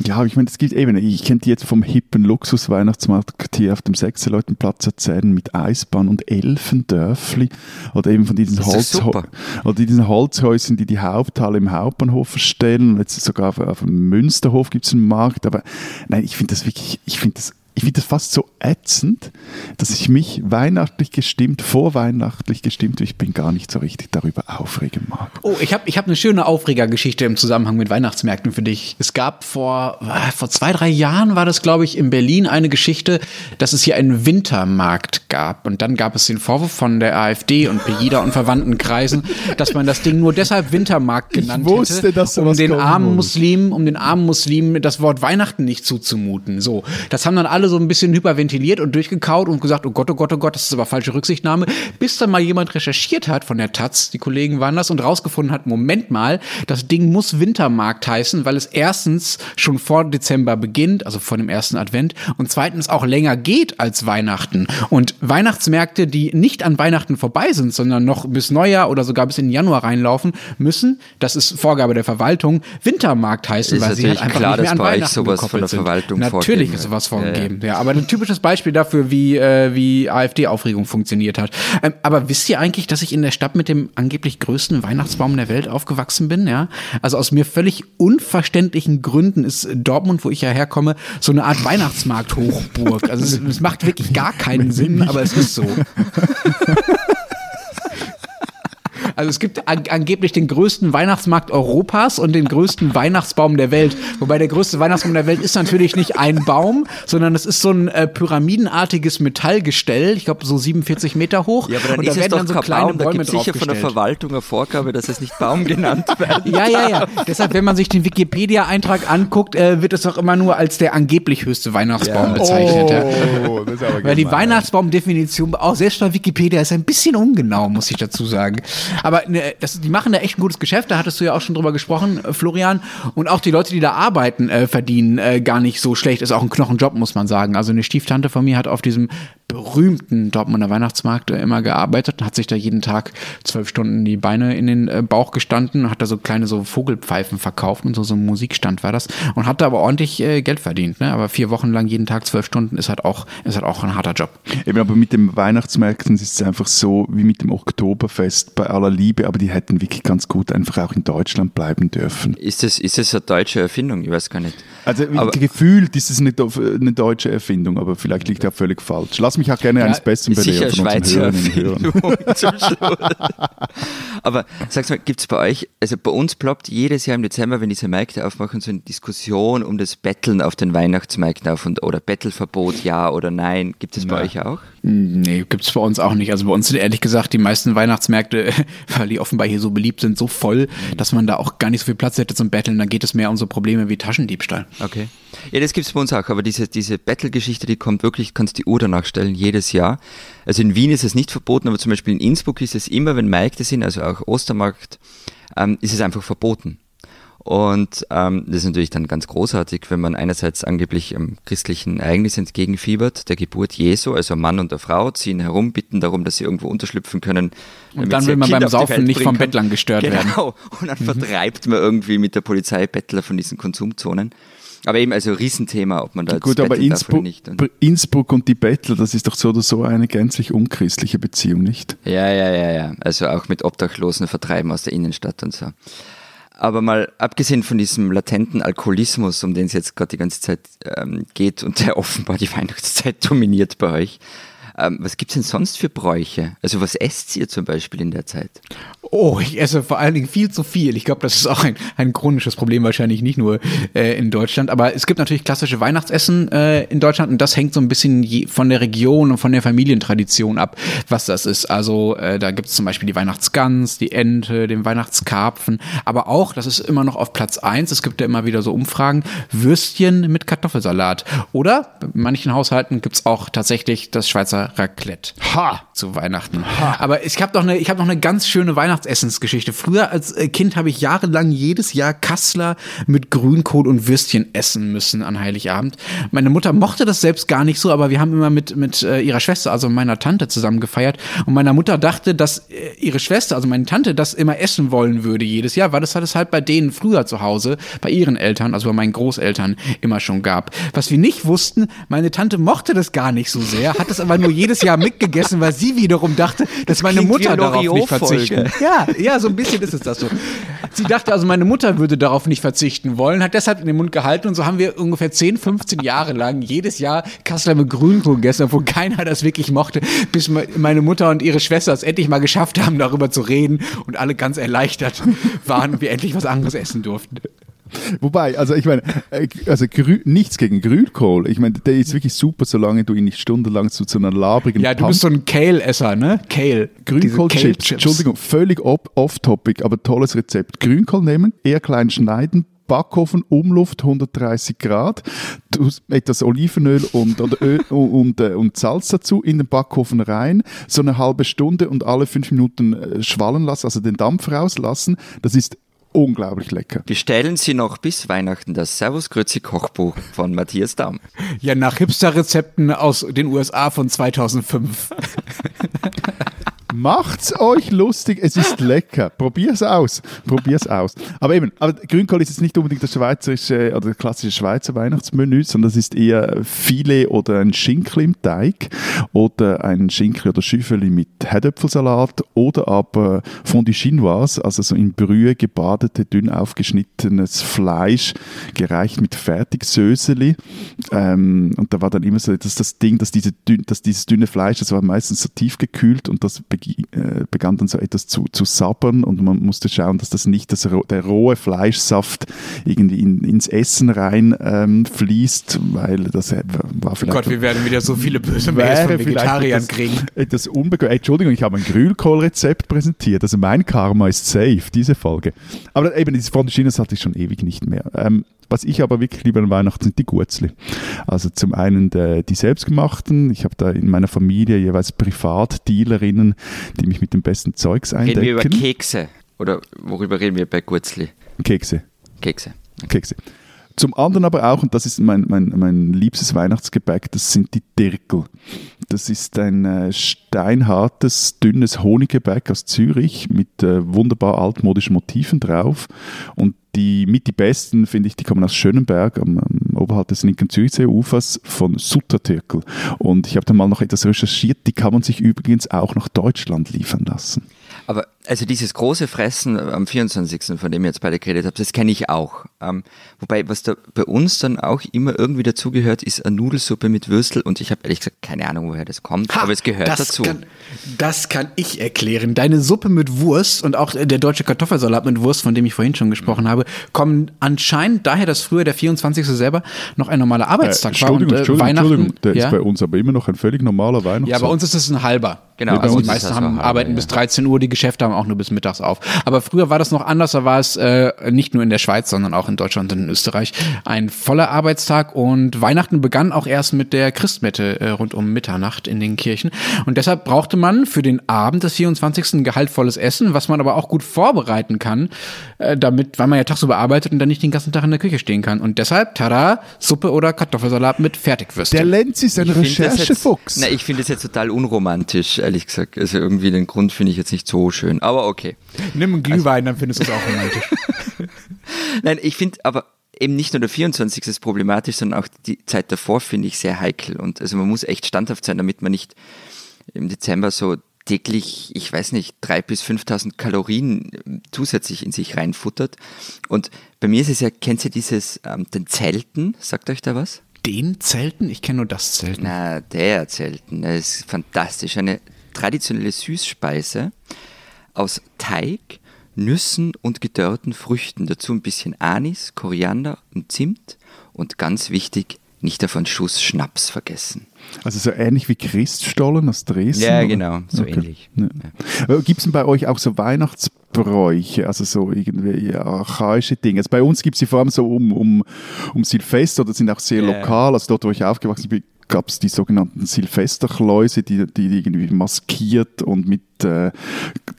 Ja, ich meine, es gibt eben, ich kenne die jetzt vom hippen Luxus-Weihnachtsmarkt hier auf dem Sechserleutenplatz erzählen mit Eisbahn und Elfendörfli oder eben von diesen, Holz oder diesen Holzhäusern, die die Haupthalle im Hauptbahnhof verstellen. Und jetzt sogar auf, auf dem Münsterhof gibt es einen Markt, aber nein, ich finde das wirklich, ich finde das ich finde das fast so ätzend, dass ich mich weihnachtlich gestimmt, vorweihnachtlich gestimmt, ich bin gar nicht so richtig darüber aufregen mag. Oh, ich habe ich hab eine schöne Aufregergeschichte im Zusammenhang mit Weihnachtsmärkten für dich. Es gab vor, äh, vor zwei, drei Jahren war das, glaube ich, in Berlin eine Geschichte, dass es hier einen Wintermarkt gab. Und dann gab es den Vorwurf von der AfD und Pegida und verwandten Kreisen, dass man das Ding nur deshalb Wintermarkt genannt ich wusste, hätte, dass um den armen Muslimen, um den armen Muslimen das Wort Weihnachten nicht zuzumuten. So, das haben dann alle so ein bisschen hyperventiliert und durchgekaut und gesagt, oh Gott, oh Gott, oh Gott, das ist aber falsche Rücksichtnahme, bis dann mal jemand recherchiert hat von der Taz, die Kollegen waren das, und rausgefunden hat, Moment mal, das Ding muss Wintermarkt heißen, weil es erstens schon vor Dezember beginnt, also vor dem ersten Advent, und zweitens auch länger geht als Weihnachten. Und Weihnachtsmärkte, die nicht an Weihnachten vorbei sind, sondern noch bis Neujahr oder sogar bis in Januar reinlaufen, müssen, das ist Vorgabe der Verwaltung, Wintermarkt heißen, ist weil sie halt einfach klar, nicht mehr an Weihnachten sowas von der Verwaltung sind. Natürlich ist sowas vorgegeben. Ja, ja, aber ein typisches Beispiel dafür, wie, äh, wie AfD-Aufregung funktioniert hat. Ähm, aber wisst ihr eigentlich, dass ich in der Stadt mit dem angeblich größten Weihnachtsbaum der Welt aufgewachsen bin? Ja, also aus mir völlig unverständlichen Gründen ist Dortmund, wo ich ja herkomme, so eine Art Weihnachtsmarkt-Hochburg. Also es, es macht wirklich gar keinen Sinn, aber es ist so. Also es gibt an, angeblich den größten Weihnachtsmarkt Europas und den größten Weihnachtsbaum der Welt. Wobei der größte Weihnachtsbaum der Welt ist natürlich nicht ein Baum, sondern es ist so ein äh, pyramidenartiges Metallgestell, ich glaube so 47 Meter hoch. Ja, aber dann und ist da werden dann so kleine Baum, Bäume da sicher von der Verwaltung eine Vorgabe, dass es nicht Baum genannt wird. ja, ja, ja. Deshalb, wenn man sich den Wikipedia-Eintrag anguckt, äh, wird es auch immer nur als der angeblich höchste Weihnachtsbaum ja. bezeichnet. Oh, das ist aber Weil die Weihnachtsbaumdefinition auch selbst bei Wikipedia ist ein bisschen ungenau, muss ich dazu sagen. Aber ne, das, die machen da echt ein gutes Geschäft, da hattest du ja auch schon drüber gesprochen, äh, Florian. Und auch die Leute, die da arbeiten, äh, verdienen äh, gar nicht so schlecht. Ist auch ein Knochenjob, muss man sagen. Also eine Stieftante von mir hat auf diesem berühmten Dortmunder Weihnachtsmarkt äh, immer gearbeitet, hat sich da jeden Tag zwölf Stunden die Beine in den äh, Bauch gestanden, hat da so kleine so Vogelpfeifen verkauft und so, so ein Musikstand war das und hat da aber ordentlich Geld verdient. Ne? Aber vier Wochen lang jeden Tag zwölf Stunden ist halt auch, ist halt auch ein harter Job. Eben, aber mit den Weihnachtsmärkten ist es einfach so wie mit dem Oktoberfest bei aller Liebe, aber die hätten wirklich ganz gut einfach auch in Deutschland bleiben dürfen. Ist das, ist das eine deutsche Erfindung? Ich weiß gar nicht. Also aber, gefühlt ist es eine, eine deutsche Erfindung, aber vielleicht liegt er völlig falsch. Lass mich auch gerne ja, eines Besseren belehren von unseren Hörerinnen und Hörern. aber sag's mal, gibt es bei euch, also bei uns ploppt jedes Jahr im Dezember, wenn diese Märkte aufmachen, so eine Diskussion um das Betteln auf den Weihnachtsmärkten auf und, oder Bettelverbot, ja oder nein. Gibt es bei euch auch? Nee, gibt es bei uns auch nicht. Also bei uns sind ehrlich gesagt die meisten Weihnachtsmärkte, weil die offenbar hier so beliebt sind, so voll, dass man da auch gar nicht so viel Platz hätte zum Betteln. Dann geht es mehr um so Probleme wie Taschendiebstahl. Okay. Ja, das gibt es bei uns auch, aber diese, diese Battle-Geschichte, die kommt wirklich, kannst die Uhr danach stellen, jedes Jahr. Also in Wien ist es nicht verboten, aber zum Beispiel in Innsbruck ist es immer, wenn Märkte sind, also auch Ostermarkt, ähm, ist es einfach verboten. Und ähm, das ist natürlich dann ganz großartig, wenn man einerseits angeblich einem christlichen Ereignis entgegenfiebert, der Geburt Jesu, also Mann und der Frau ziehen herum, bitten darum, dass sie irgendwo unterschlüpfen können. Und dann will man Kinder beim Saufen nicht vom Bettlern gestört genau. werden. Genau. Und dann mhm. vertreibt man irgendwie mit der Polizei Bettler von diesen Konsumzonen. Aber eben, also Riesenthema, ob man da Gut, aber Innsbruck, nicht. Und Innsbruck und die Bettler, das ist doch so oder so eine gänzlich unchristliche Beziehung, nicht? Ja, ja, ja, ja. Also auch mit Obdachlosen vertreiben aus der Innenstadt und so. Aber mal abgesehen von diesem latenten Alkoholismus, um den es jetzt gerade die ganze Zeit ähm, geht und der offenbar die Weihnachtszeit dominiert bei euch, ähm, was gibt es denn sonst für Bräuche? Also was esst ihr zum Beispiel in der Zeit? Oh, ich esse vor allen Dingen viel zu viel. Ich glaube, das ist auch ein, ein chronisches Problem, wahrscheinlich nicht nur äh, in Deutschland. Aber es gibt natürlich klassische Weihnachtsessen äh, in Deutschland und das hängt so ein bisschen je, von der Region und von der Familientradition ab, was das ist. Also äh, da gibt es zum Beispiel die Weihnachtsgans, die Ente, den Weihnachtskarpfen, aber auch, das ist immer noch auf Platz eins. es gibt ja immer wieder so Umfragen, Würstchen mit Kartoffelsalat. Oder in manchen Haushalten gibt es auch tatsächlich das Schweizer Raclette. Ha! Zu Weihnachten. Ha. Aber ich habe noch eine, ich habe noch eine ganz schöne Weihnachtsessensgeschichte. Früher als äh, Kind habe ich jahrelang jedes Jahr Kassler mit Grünkohl und Würstchen essen müssen an Heiligabend. Meine Mutter mochte das selbst gar nicht so, aber wir haben immer mit mit äh, ihrer Schwester, also meiner Tante, zusammen gefeiert. Und meiner Mutter dachte, dass äh, ihre Schwester, also meine Tante, das immer essen wollen würde jedes Jahr, weil das hat es halt bei denen früher zu Hause, bei ihren Eltern, also bei meinen Großeltern, immer schon gab. Was wir nicht wussten, meine Tante mochte das gar nicht so sehr, hat es aber nur jedes Jahr mitgegessen, weil sie wiederum dachte, dass meine Klingt Mutter darauf nicht verzichten. Ja, ja, so ein bisschen ist es das so. Sie dachte also, meine Mutter würde darauf nicht verzichten wollen, hat deshalb in den Mund gehalten und so haben wir ungefähr 10, 15 Jahre lang jedes Jahr Kassler mit Grünkohl gegessen, obwohl keiner das wirklich mochte, bis meine Mutter und ihre Schwester es endlich mal geschafft haben, darüber zu reden und alle ganz erleichtert waren und wir endlich was anderes essen durften. Wobei, also ich meine, äh, also nichts gegen Grünkohl. Ich meine, der ist wirklich super, solange du ihn nicht stundenlang zu, zu einer labrigen Ja, du Pump bist so ein Kale-Esser, ne? Kale. Grünkohl-Chips. Entschuldigung, völlig off-topic, aber tolles Rezept. Grünkohl nehmen, eher klein schneiden, Backofen, Umluft 130 Grad, etwas Olivenöl und, und, Öl, und, äh, und, Salz dazu, in den Backofen rein, so eine halbe Stunde und alle fünf Minuten äh, schwallen lassen, also den Dampf rauslassen. Das ist unglaublich lecker. Bestellen Sie noch bis Weihnachten das Servus Grüezi Kochbuch von Matthias Damm. Ja, nach Hipster-Rezepten aus den USA von 2005. Macht's euch lustig, es ist lecker. Probier's aus. Probier's aus. Aber eben, aber Grünkohl ist jetzt nicht unbedingt das schweizerische oder das klassische Schweizer Weihnachtsmenü, sondern das ist eher Filet oder ein Schinkel im Teig oder ein Schinkel oder Schüffeli mit Herdöpfelsalat oder aber Fondue Chinoise, also so in Brühe gebadete, dünn aufgeschnittenes Fleisch, gereicht mit Fertigsöseli. Ähm, und da war dann immer so dass das Ding, dass, diese, dass dieses dünne Fleisch, das war meistens so tief gekühlt und das äh, begann dann so etwas zu, zu sabbern und man musste schauen, dass das nicht das, der rohe Fleischsaft irgendwie in, ins Essen rein ähm, fließt, weil das war vielleicht... Oh Gott, wir werden wieder so viele böse Mails von Vegetariern etwas, kriegen. Etwas unbequem. Entschuldigung, ich habe ein Grünkohlrezept präsentiert, also mein Karma ist safe, diese Folge. Aber eben, diese Fondue hatte ich schon ewig nicht mehr. Ähm, was ich aber wirklich liebe an Weihnachten sind die Gurzli. Also zum einen die, die selbstgemachten. Ich habe da in meiner Familie jeweils Privatdealerinnen, die mich mit dem besten Zeugs eindecken. Reden wir über Kekse? Oder worüber reden wir bei Gurzli? Kekse. Kekse. Okay. Kekse. Zum anderen aber auch, und das ist mein, mein, mein liebstes Weihnachtsgebäck, das sind die Dirkel. Das ist ein äh, steinhartes, dünnes Honiggebäck aus Zürich mit äh, wunderbar altmodischen Motiven drauf. Und die mit die besten, finde ich, die kommen aus Schönenberg, am, am oberhalb des linken Zürichseeufers von Suttertürkel. Und ich habe da mal noch etwas recherchiert, die kann man sich übrigens auch nach Deutschland liefern lassen. Aber Also dieses große Fressen am 24., von dem ihr jetzt beide geredet habt, das kenne ich auch. Ähm, wobei, was da bei uns dann auch immer irgendwie dazugehört, ist eine Nudelsuppe mit Würstel und ich habe ehrlich gesagt keine Ahnung, woher das kommt, ha, aber es gehört das dazu. Kann, das kann ich erklären. Deine Suppe mit Wurst und auch der deutsche Kartoffelsalat mit Wurst, von dem ich vorhin schon gesprochen mhm. habe, kommen anscheinend daher, dass früher der 24. selber noch ein normaler Arbeitstag äh, war. Und, äh, Entschuldigung, Entschuldigung, der ja? ist bei uns aber immer noch ein völlig normaler Weihnachtstag. Ja, bei uns ist es ein halber. Genau, also die meisten haben, arbeiten ja. bis 13 Uhr, die Geschäfte haben auch nur bis mittags auf. Aber früher war das noch anders, da war es äh, nicht nur in der Schweiz, sondern auch in Deutschland und in Österreich ein voller Arbeitstag und Weihnachten begann auch erst mit der Christmette äh, rund um Mitternacht in den Kirchen und deshalb brauchte man für den Abend des 24. ein gehaltvolles Essen, was man aber auch gut vorbereiten kann, äh, damit, weil man ja tagsüber arbeitet und dann nicht den ganzen Tag in der Küche stehen kann und deshalb, tada, Suppe oder Kartoffelsalat mit Fertigwürstchen. Der Lenz ist ein Recherchefuchs. Na, ich finde es jetzt total unromantisch ehrlich gesagt. Also irgendwie den Grund finde ich jetzt nicht so schön. Aber okay. Nimm einen Glühwein, also, dann findest du es auch romantisch. Nein, ich finde aber eben nicht nur der 24. ist problematisch, sondern auch die Zeit davor finde ich sehr heikel. Und also man muss echt standhaft sein, damit man nicht im Dezember so täglich, ich weiß nicht, drei bis 5.000 Kalorien ähm, zusätzlich in sich reinfuttert. Und bei mir ist es ja, kennt ihr dieses, ähm, den Zelten? Sagt euch da was? den Zelten? Ich kenne nur das Zelten. Na, der Zelten. Das ist fantastisch. Eine traditionelle Süßspeise aus Teig, Nüssen und gedörrten Früchten. Dazu ein bisschen Anis, Koriander und Zimt. Und ganz wichtig, nicht davon Schuss Schnaps vergessen. Also so ähnlich wie Christstollen aus Dresden? Ja, oder? genau, so okay. ähnlich. Ja. Ja. Gibt es denn bei euch auch so Weihnachtsbräuche, also so irgendwie archaische Dinge? Also bei uns gibt es sie vor allem so um, um, um Silvester, das sind auch sehr yeah. lokal, also dort, wo ich aufgewachsen bin, gab es die sogenannten Silvesterkläuse, die, die irgendwie maskiert und mit äh,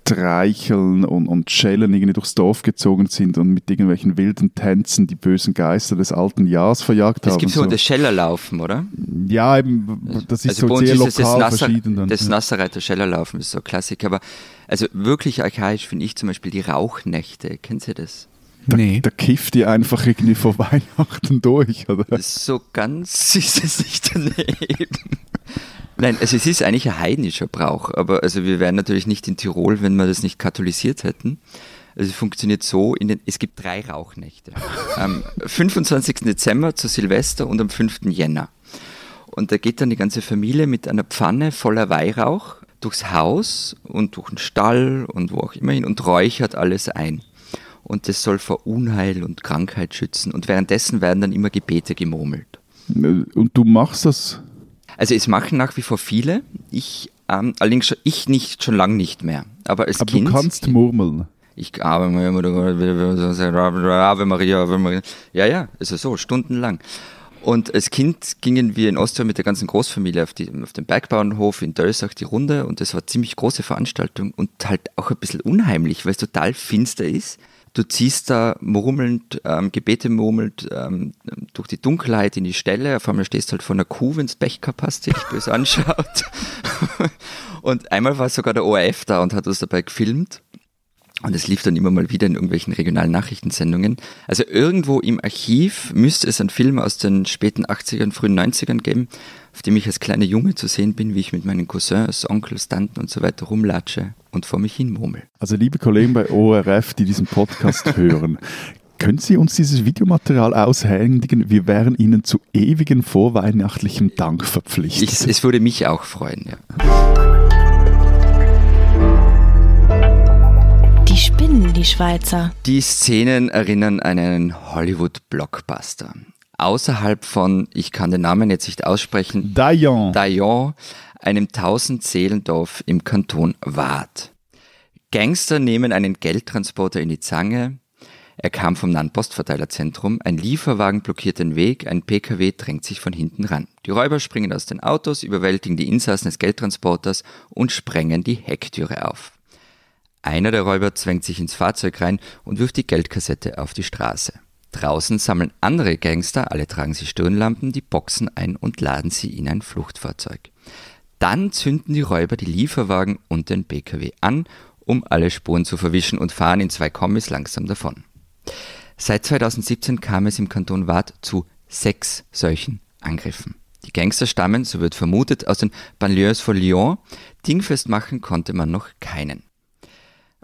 Treicheln und, und Schellen irgendwie durchs Dorf gezogen sind und mit irgendwelchen wilden Tänzen die bösen Geister des alten Jahres verjagt das haben. Es gibt so das Schellerlaufen, oder? Ja, eben, das ist also so sehr lokal das verschieden. Dann. Das Nasserreiter Schellerlaufen ist so Klassik, aber also wirklich archaisch finde ich zum Beispiel die Rauchnächte. Kennen Sie das? Da, nee. da kifft die einfach irgendwie vor Weihnachten durch, oder? So ganz ist es nicht daneben. Nein, also es ist eigentlich ein heidnischer Brauch, aber also wir wären natürlich nicht in Tirol, wenn wir das nicht katholisiert hätten. Also es funktioniert so, den, es gibt drei Rauchnächte. Am 25. Dezember zu Silvester und am 5. Jänner. Und da geht dann die ganze Familie mit einer Pfanne voller Weihrauch durchs Haus und durch den Stall und wo auch immer hin und räuchert alles ein und das soll vor Unheil und Krankheit schützen. Und währenddessen werden dann immer Gebete gemurmelt. Und du machst das? Also es machen nach wie vor viele. Ich ähm, allerdings ich nicht schon lange nicht mehr. Aber als Aber Kind. Du kannst murmeln. Ich Maria, Ave Maria, Ave Maria. Ja, ja, also so, stundenlang. Und als Kind gingen wir in Ostern mit der ganzen Großfamilie auf, die, auf den Bergbauernhof in Dölsach die Runde und das war eine ziemlich große Veranstaltung und halt auch ein bisschen unheimlich, weil es total finster ist. Du ziehst da murmelnd, ähm, Gebete murmelnd ähm, durch die Dunkelheit in die Stelle. Auf einmal stehst du halt vor einer Kuh, wenn gehabt hast, die dich böse anschaut. und einmal war sogar der ORF da und hat uns dabei gefilmt. Und es lief dann immer mal wieder in irgendwelchen regionalen Nachrichtensendungen. Also irgendwo im Archiv müsste es einen Film aus den späten 80ern, frühen 90ern geben, auf dem ich als kleiner Junge zu sehen bin, wie ich mit meinen Cousins, Onkels, Tanten und so weiter rumlatsche und vor mich hin murmel. Also liebe Kollegen bei ORF, die diesen Podcast hören, können Sie uns dieses Videomaterial aushändigen? Wir wären Ihnen zu ewigen vorweihnachtlichem Dank verpflichtet. Ich, es würde mich auch freuen, ja. Die spinnen, die Schweizer. Die Szenen erinnern an einen Hollywood-Blockbuster. Außerhalb von, ich kann den Namen jetzt nicht aussprechen, Dayon. Dayon einem Tausend-Seelendorf im Kanton Waadt. Gangster nehmen einen Geldtransporter in die Zange. Er kam vom Nahpostverteilerzentrum. Ein Lieferwagen blockiert den Weg. Ein PKW drängt sich von hinten ran. Die Räuber springen aus den Autos, überwältigen die Insassen des Geldtransporters und sprengen die Hecktüre auf. Einer der Räuber zwängt sich ins Fahrzeug rein und wirft die Geldkassette auf die Straße. Draußen sammeln andere Gangster, alle tragen sie Stirnlampen, die Boxen ein und laden sie in ein Fluchtfahrzeug. Dann zünden die Räuber die Lieferwagen und den PKW an, um alle Spuren zu verwischen und fahren in zwei Kommis langsam davon. Seit 2017 kam es im Kanton Waadt zu sechs solchen Angriffen. Die Gangster stammen, so wird vermutet, aus den Banlieues von Lyon. Dingfest machen konnte man noch keinen.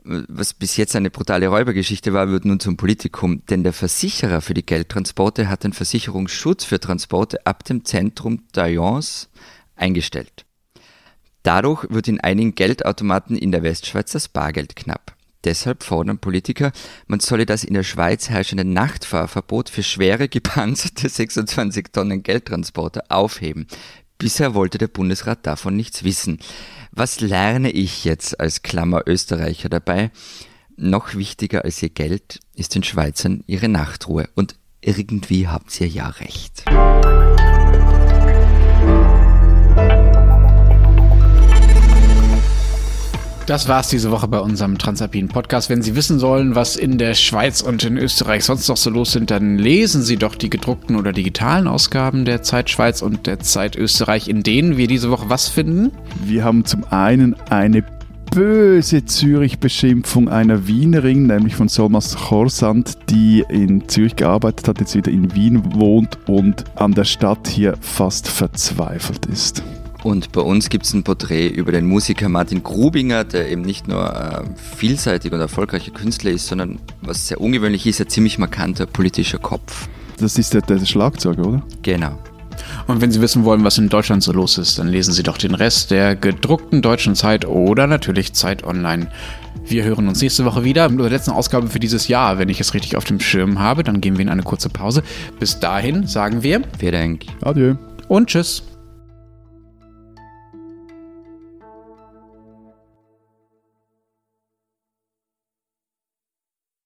Was bis jetzt eine brutale Räubergeschichte war, wird nun zum Politikum, denn der Versicherer für die Geldtransporte hat den Versicherungsschutz für Transporte ab dem Zentrum d'Ayance eingestellt. Dadurch wird in einigen Geldautomaten in der Westschweiz das Bargeld knapp. Deshalb fordern Politiker, man solle das in der Schweiz herrschende Nachtfahrverbot für schwere gepanzerte 26 Tonnen Geldtransporter aufheben. Bisher wollte der Bundesrat davon nichts wissen. Was lerne ich jetzt als Klammer Österreicher dabei? Noch wichtiger als ihr Geld ist den Schweizern ihre Nachtruhe. Und irgendwie habt ihr ja recht. Das war's diese Woche bei unserem Transalpinen Podcast. Wenn Sie wissen sollen, was in der Schweiz und in Österreich sonst noch so los sind, dann lesen Sie doch die gedruckten oder digitalen Ausgaben der Zeit Schweiz und der Zeit Österreich, in denen wir diese Woche was finden. Wir haben zum einen eine böse Zürich-Beschimpfung einer Wienerin, nämlich von Solmas Chorsand, die in Zürich gearbeitet hat, jetzt wieder in Wien wohnt und an der Stadt hier fast verzweifelt ist. Und bei uns gibt es ein Porträt über den Musiker Martin Grubinger, der eben nicht nur äh, vielseitig und erfolgreicher Künstler ist, sondern was sehr ungewöhnlich ist, ein ziemlich markanter politischer Kopf. Das ist der, der Schlagzeuger, oder? Genau. Und wenn Sie wissen wollen, was in Deutschland so los ist, dann lesen Sie doch den Rest der gedruckten deutschen Zeit oder natürlich Zeit Online. Wir hören uns nächste Woche wieder mit der letzten Ausgabe für dieses Jahr. Wenn ich es richtig auf dem Schirm habe, dann gehen wir in eine kurze Pause. Bis dahin sagen wir. Vielen Dank. Adieu. Und tschüss.